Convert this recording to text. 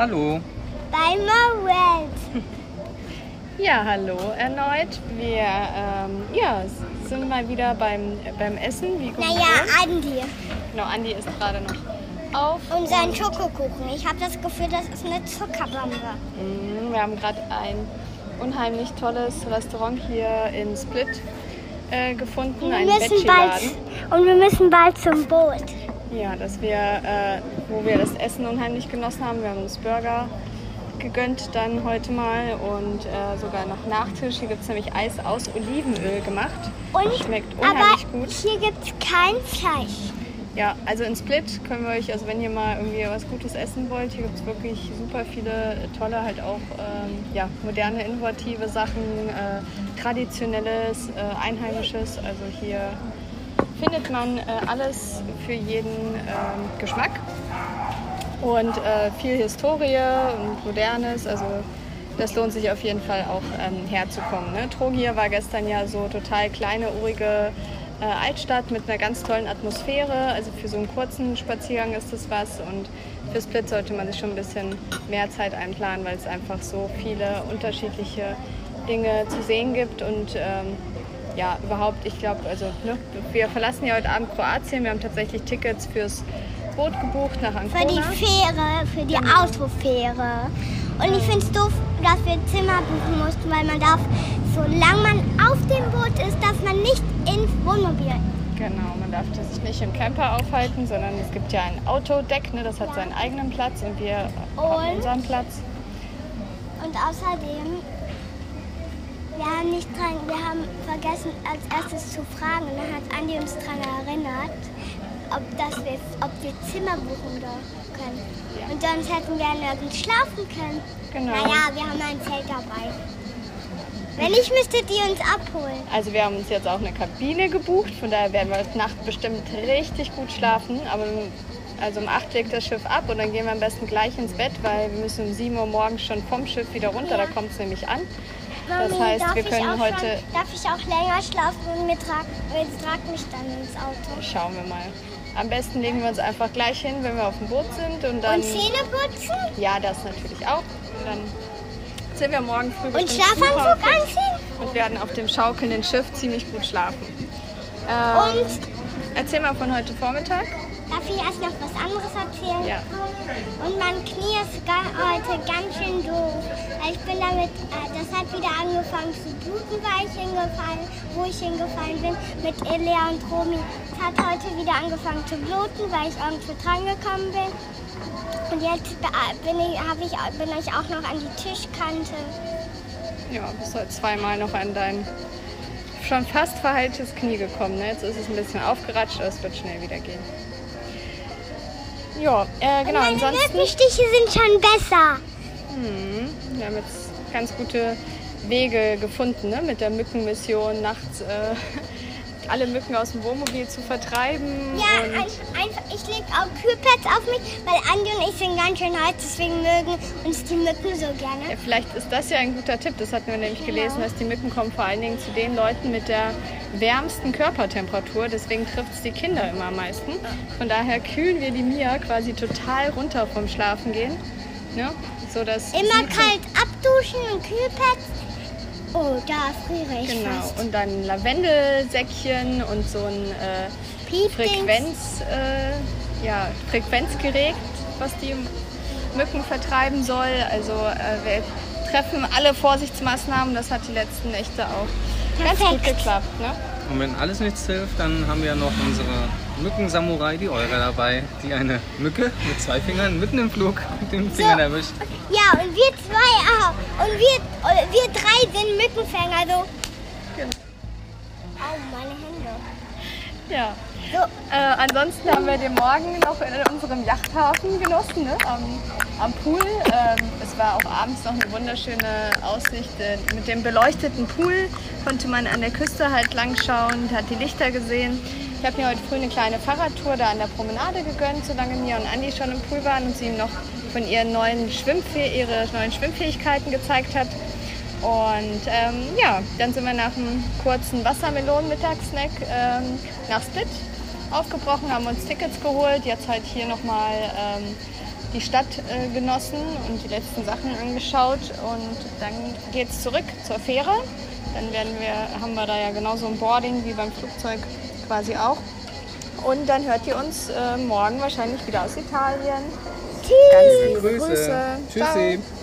Hallo. Bei Welt. Ja, hallo erneut. Wir ähm, ja, sind mal wieder beim, beim Essen. Wie. Naja, Andi. Genau, Andi ist gerade noch auf. Und sein Schokokuchen. Ich habe das Gefühl, das ist eine Zuckerbombe. Mm, Wir haben gerade ein unheimlich tolles Restaurant hier in Split äh, gefunden, Wir ein müssen bald, und wir müssen bald zum Boot. Ja, dass wir, äh, wo wir das Essen unheimlich genossen haben. Wir haben uns Burger gegönnt dann heute mal und äh, sogar noch Nachtisch. Hier gibt es nämlich Eis aus Olivenöl gemacht. Und, Schmeckt aber unheimlich gut. hier gibt es kein Fleisch. Ja, also in Split können wir euch, also wenn ihr mal irgendwie was Gutes essen wollt, hier gibt es wirklich super viele tolle, halt auch ähm, ja, moderne, innovative Sachen, äh, traditionelles, äh, einheimisches. Also hier findet man äh, alles für jeden ähm, Geschmack und äh, viel Historie und Modernes. Also das lohnt sich auf jeden Fall auch ähm, herzukommen. Ne? Trogir war gestern ja so total kleine, urige äh, Altstadt mit einer ganz tollen Atmosphäre. Also für so einen kurzen Spaziergang ist das was und für Split sollte man sich schon ein bisschen mehr Zeit einplanen, weil es einfach so viele unterschiedliche Dinge zu sehen gibt und ähm, ja, überhaupt, ich glaube, also ne, wir verlassen ja heute Abend Kroatien. Wir haben tatsächlich Tickets fürs Boot gebucht nach Ancona. Für die Fähre, für die Genau. Autofähre. Und ich finde es doof, dass wir Zimmer buchen mussten, weil man darf, solange man auf dem Boot ist, darf man nicht ins Wohnmobil. Genau, man darf sich nicht im Camper aufhalten, sondern es gibt ja ein Autodeck, ne, das hat seinen eigenen Platz und wir haben Und? unseren Platz. Und außerdem, wir haben nicht dran, wir haben vergessen als erstes zu fragen und dann hat Andi uns daran erinnert, ob, das wir, ob wir Zimmer buchen können. Ja. Und sonst hätten wir nirgends schlafen können. Genau. Naja, wir haben ein Zelt dabei. Wenn nicht, müsstet ihr uns abholen. Also wir haben uns jetzt auch eine Kabine gebucht, von daher werden wir heute Nacht bestimmt richtig gut schlafen. Aber also um 8 legt das Schiff ab und dann gehen wir am besten gleich ins Bett, weil wir müssen um 7 Uhr morgens schon vom Schiff wieder runter, da kommt es nämlich an. Das Mami, heißt, wir können heute- Schon, darf ich auch länger schlafen und mir trag, mir tragt mich dann ins Auto? Schauen wir mal. Am besten legen wir uns einfach gleich hin, wenn wir auf dem Boot sind und dann... Und Zähne putzen? Ja, das natürlich auch. Und dann sind wir morgen früh Und Schlafanzug anziehen? und werden auf dem schaukelnden Schiff ziemlich gut schlafen. Ähm, Und erzähl mal von heute Vormittag. darf ich erst noch was anderes erzählen? Ja. Und mein Knie ist heute ganz schön doof. Ich bin damit, äh, das hat wieder angefangen zu bluten, weil ich hingefallen, wo ich hingefallen bin, mit Elea und Romy. Es hat heute wieder angefangen zu bluten, weil ich irgendwo dran gekommen bin. Und jetzt bin ich, ich, bin ich auch noch an die Tischkante. Ja, bist heute zweimal noch an dein schon fast verheiltes Knie gekommen. Ne? Jetzt ist es ein bisschen aufgeratscht, aber es wird schnell wieder gehen. Ja, äh, genau. Meine Ansonsten, Mückenstiche sind schon besser. hm, wir haben jetzt ganz gute Wege gefunden ne? mit der Mückenmission, nachts äh, alle Mücken aus dem Wohnmobil zu vertreiben. Ja, ein, einfach, ich lege auch Kühlpads auf mich, weil Andi und ich sind ganz schön heiß, deswegen mögen uns die Mücken so gerne. Ja, vielleicht ist das ja ein guter Tipp. Das hatten wir nämlich gelesen, dass die Mücken kommen vor allen Dingen zu den Leuten mit der wärmsten Körpertemperatur. Deswegen trifft es die Kinder immer am meisten. Von daher kühlen wir die Mia quasi total runter vom Schlafen gehen. Ne? So dass Immer kalt abduschen und Kühlpads. Oh, da friere ich Genau. fast. Und dann Lavendelsäckchen und so ein äh. Frequenz, äh, ja, Frequenzgerät, was die Mücken vertreiben soll. Also äh, wir treffen alle Vorsichtsmaßnahmen. Das hat die letzten Nächte auch ganz gut Perfekt. geklappt. Ne? Und wenn alles nichts hilft, dann haben wir noch unsere Mückensamurai, die Eure dabei, die eine Mücke mit zwei Fingern mitten im Flug mit den Fingern erwischt. Ja, und wir zwei auch. Und wir, äh, wir drei sind Mückenfänger. Also. Genau. Au, meine Hände. Ja. So, Äh, ansonsten haben wir den Morgen noch in unserem Yachthafen genossen, ne? am, am Pool. Ähm, es war auch abends noch eine wunderschöne Aussicht. Äh, mit dem beleuchteten Pool konnte man an der Küste halt lang schauen, hat die Lichter gesehen. Ich habe mir heute früh eine kleine Fahrradtour da an der Promenade gegönnt, solange Mia und Andi schon im Pool waren und sie ihm noch von ihren neuen, Schwimmfäh ihre neuen Schwimmfähigkeiten gezeigt hat. Und ähm, ja, dann sind wir nach einem kurzen Wassermelonen-Mittagssnack ähm, nach Split aufgebrochen, haben uns Tickets geholt. Jetzt halt hier nochmal ähm, die Stadt äh, genossen und die letzten Sachen angeschaut. Und dann geht es zurück zur Fähre. Dann werden wir, haben wir da ja genauso ein Boarding wie beim Flugzeug quasi auch. Und dann hört ihr uns äh, morgen wahrscheinlich wieder aus Italien. Tschüss. Ganz liebe Grüße. Grüße. Tschüssi. Ciao.